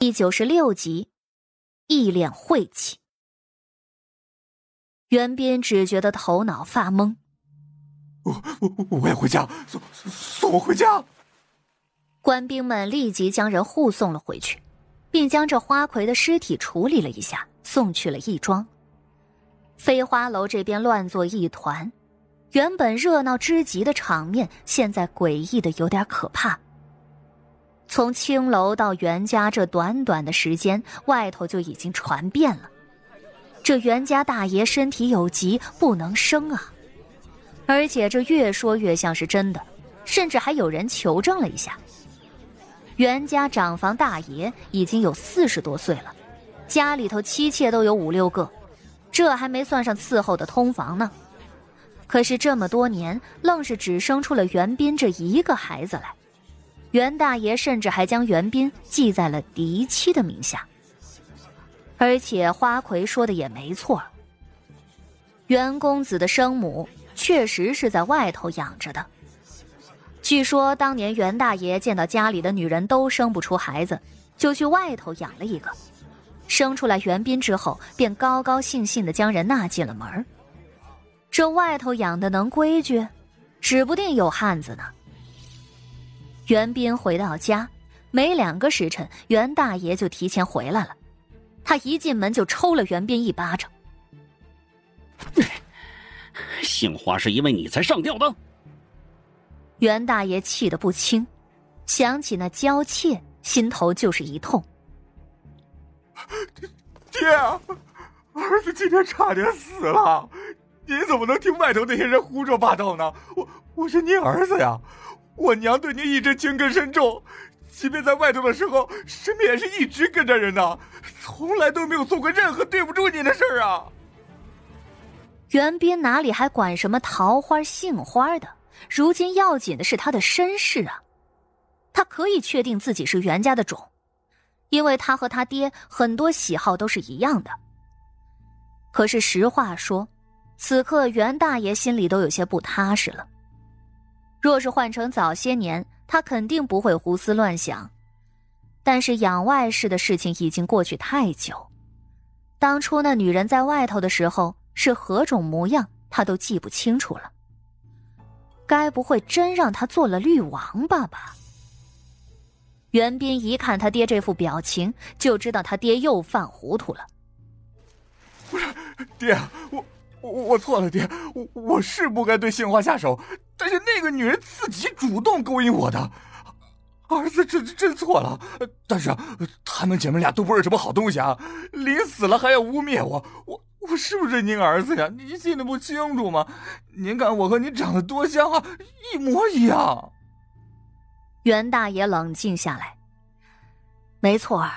第九十六集，一脸晦气。袁斌只觉得头脑发懵。我我我要回家，送送我回家。官兵们立即将人护送了回去，并将这花魁的尸体处理了一下，送去了义庄。飞花楼这边乱作一团，原本热闹之极的场面，现在诡异的有点可怕。从青楼到袁家这短短的时间，外头就已经传遍了，这袁家大爷身体有疾，不能生啊！而且这越说越像是真的，甚至还有人求证了一下。袁家长房大爷已经有四十多岁了，家里头妻妾都有五六个，这还没算上伺候的通房呢。可是这么多年，愣是只生出了袁斌这一个孩子来。袁大爷甚至还将袁斌记在了嫡妻的名下。而且花魁说的也没错，袁公子的生母。确实是在外头养着的。据说当年袁大爷见到家里的女人都生不出孩子，就去外头养了一个，生出来袁斌之后，便高高兴兴的将人纳进了门这外头养的能规矩，指不定有汉子呢。袁斌回到家，没两个时辰，袁大爷就提前回来了。他一进门就抽了袁斌一巴掌。杏花是因为你才上吊的。袁大爷气得不轻，想起那娇妾，心头就是一痛。爹，儿子今天差点死了，您怎么能听外头那些人胡说八道呢？我我是您儿子呀，我娘对您一直情根深重，即便在外头的时候，身边也是一直跟着人呢，从来都没有做过任何对不住您的事儿啊。袁斌哪里还管什么桃花杏花的？如今要紧的是他的身世啊！他可以确定自己是袁家的种，因为他和他爹很多喜好都是一样的。可是实话说，此刻袁大爷心里都有些不踏实了。若是换成早些年，他肯定不会胡思乱想。但是养外室的事情已经过去太久，当初那女人在外头的时候。是何种模样，他都记不清楚了。该不会真让他做了绿王八吧？袁斌一看他爹这副表情，就知道他爹又犯糊涂了。不是，爹，我我我错了，爹，我我是不该对杏花下手，但是那个女人自己主动勾引我的，儿子真真错了。但是他们姐妹俩都不是什么好东西啊，临死了还要污蔑我，我。我是不是您儿子呀？您心里不清楚吗？您看我和您长得多像啊，一模一样。袁大爷冷静下来，没错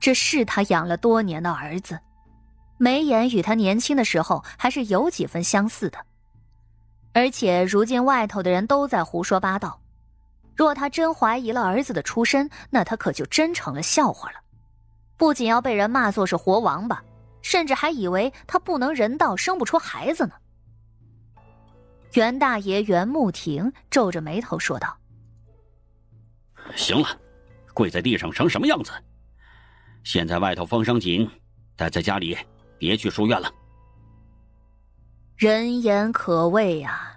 这是他养了多年的儿子，眉眼与他年轻的时候还是有几分相似的。而且如今外头的人都在胡说八道，若他真怀疑了儿子的出身，那他可就真成了笑话了，不仅要被人骂作是活王八。甚至还以为他不能人道，生不出孩子呢。袁大爷袁慕庭皱着眉头说道：“行了，跪在地上成什么样子？现在外头风声紧，待在家里，别去书院了。”人言可畏呀，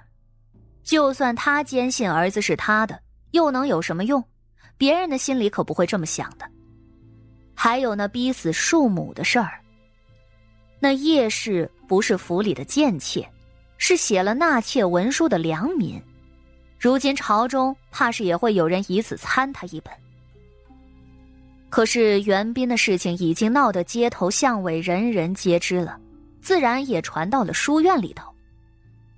就算他坚信儿子是他的，又能有什么用？别人的心里可不会这么想的。还有那逼死庶母的事儿。那叶氏不是府里的贱妾，是写了纳妾文书的良民。如今朝中怕是也会有人以此参他一本。可是袁斌的事情已经闹得街头巷尾人人皆知了，自然也传到了书院里头。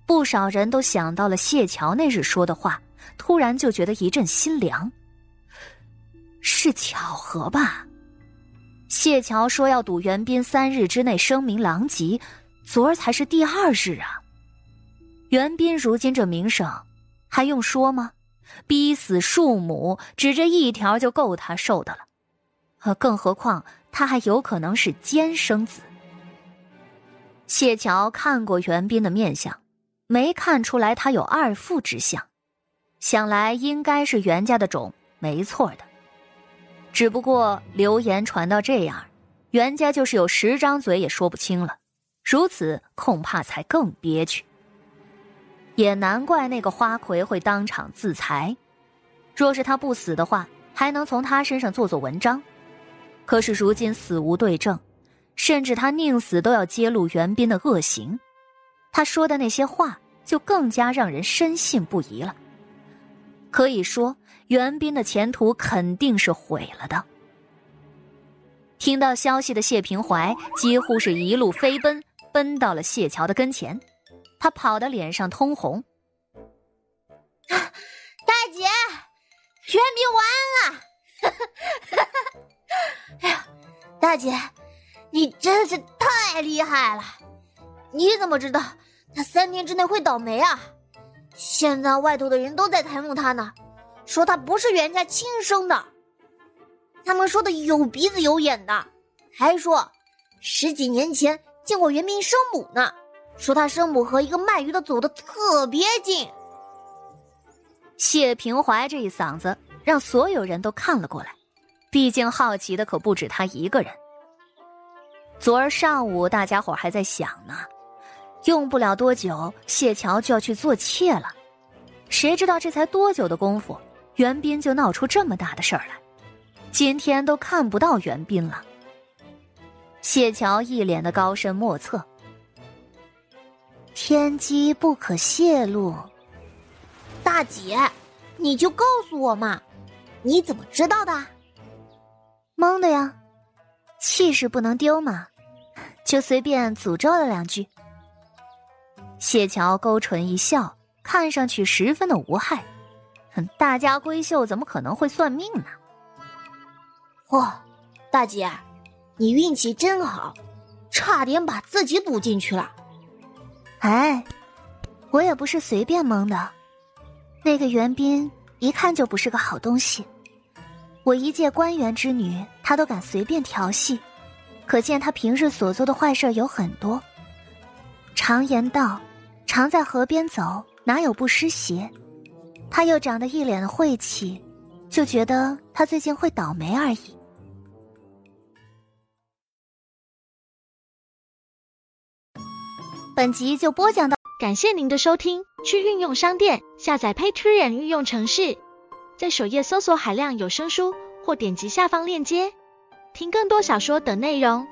不少人都想到了谢桥那日说的话，突然就觉得一阵心凉。是巧合吧？谢桥说要赌袁斌三日之内声名狼藉，昨儿才是第二日啊。袁斌如今这名声，还用说吗？逼死庶母，只这一条就够他受的了。呃，更何况他还有可能是奸生子。谢桥看过袁斌的面相，没看出来他有二父之相，想来应该是袁家的种，没错的。只不过流言传到这样，袁家就是有十张嘴也说不清了。如此恐怕才更憋屈。也难怪那个花魁会当场自裁。若是他不死的话，还能从他身上做做文章。可是如今死无对证，甚至他宁死都要揭露袁斌的恶行。他说的那些话，就更加让人深信不疑了。可以说，袁斌的前途肯定是毁了的。听到消息的谢平怀几乎是一路飞奔，奔到了谢桥的跟前，他跑得脸上通红。大姐，袁斌完了！哎呀，大姐，你真是太厉害了！你怎么知道他三天之内会倒霉啊？现在外头的人都在弹幕他呢，说他不是袁家亲生的，他们说的有鼻子有眼的，还说十几年前见过袁明生母呢，说他生母和一个卖鱼的走的特别近。谢平怀这一嗓子让所有人都看了过来，毕竟好奇的可不止他一个人。昨儿上午大家伙还在想呢。用不了多久，谢桥就要去做妾了。谁知道这才多久的功夫，袁斌就闹出这么大的事儿来。今天都看不到袁斌了。谢桥一脸的高深莫测。天机不可泄露。大姐，你就告诉我嘛，你怎么知道的？蒙的呀，气势不能丢嘛，就随便诅咒了两句。谢桥勾唇一笑，看上去十分的无害。哼，大家闺秀怎么可能会算命呢？哇，大姐，你运气真好，差点把自己赌进去了。哎，我也不是随便蒙的。那个袁斌一看就不是个好东西，我一介官员之女，他都敢随便调戏，可见他平日所做的坏事有很多。常言道。常在河边走，哪有不湿鞋？他又长得一脸的晦气，就觉得他最近会倒霉而已。本集就播讲到，感谢您的收听。去运用商店下载 Patreon 运用城市，在首页搜索海量有声书，或点击下方链接听更多小说等内容。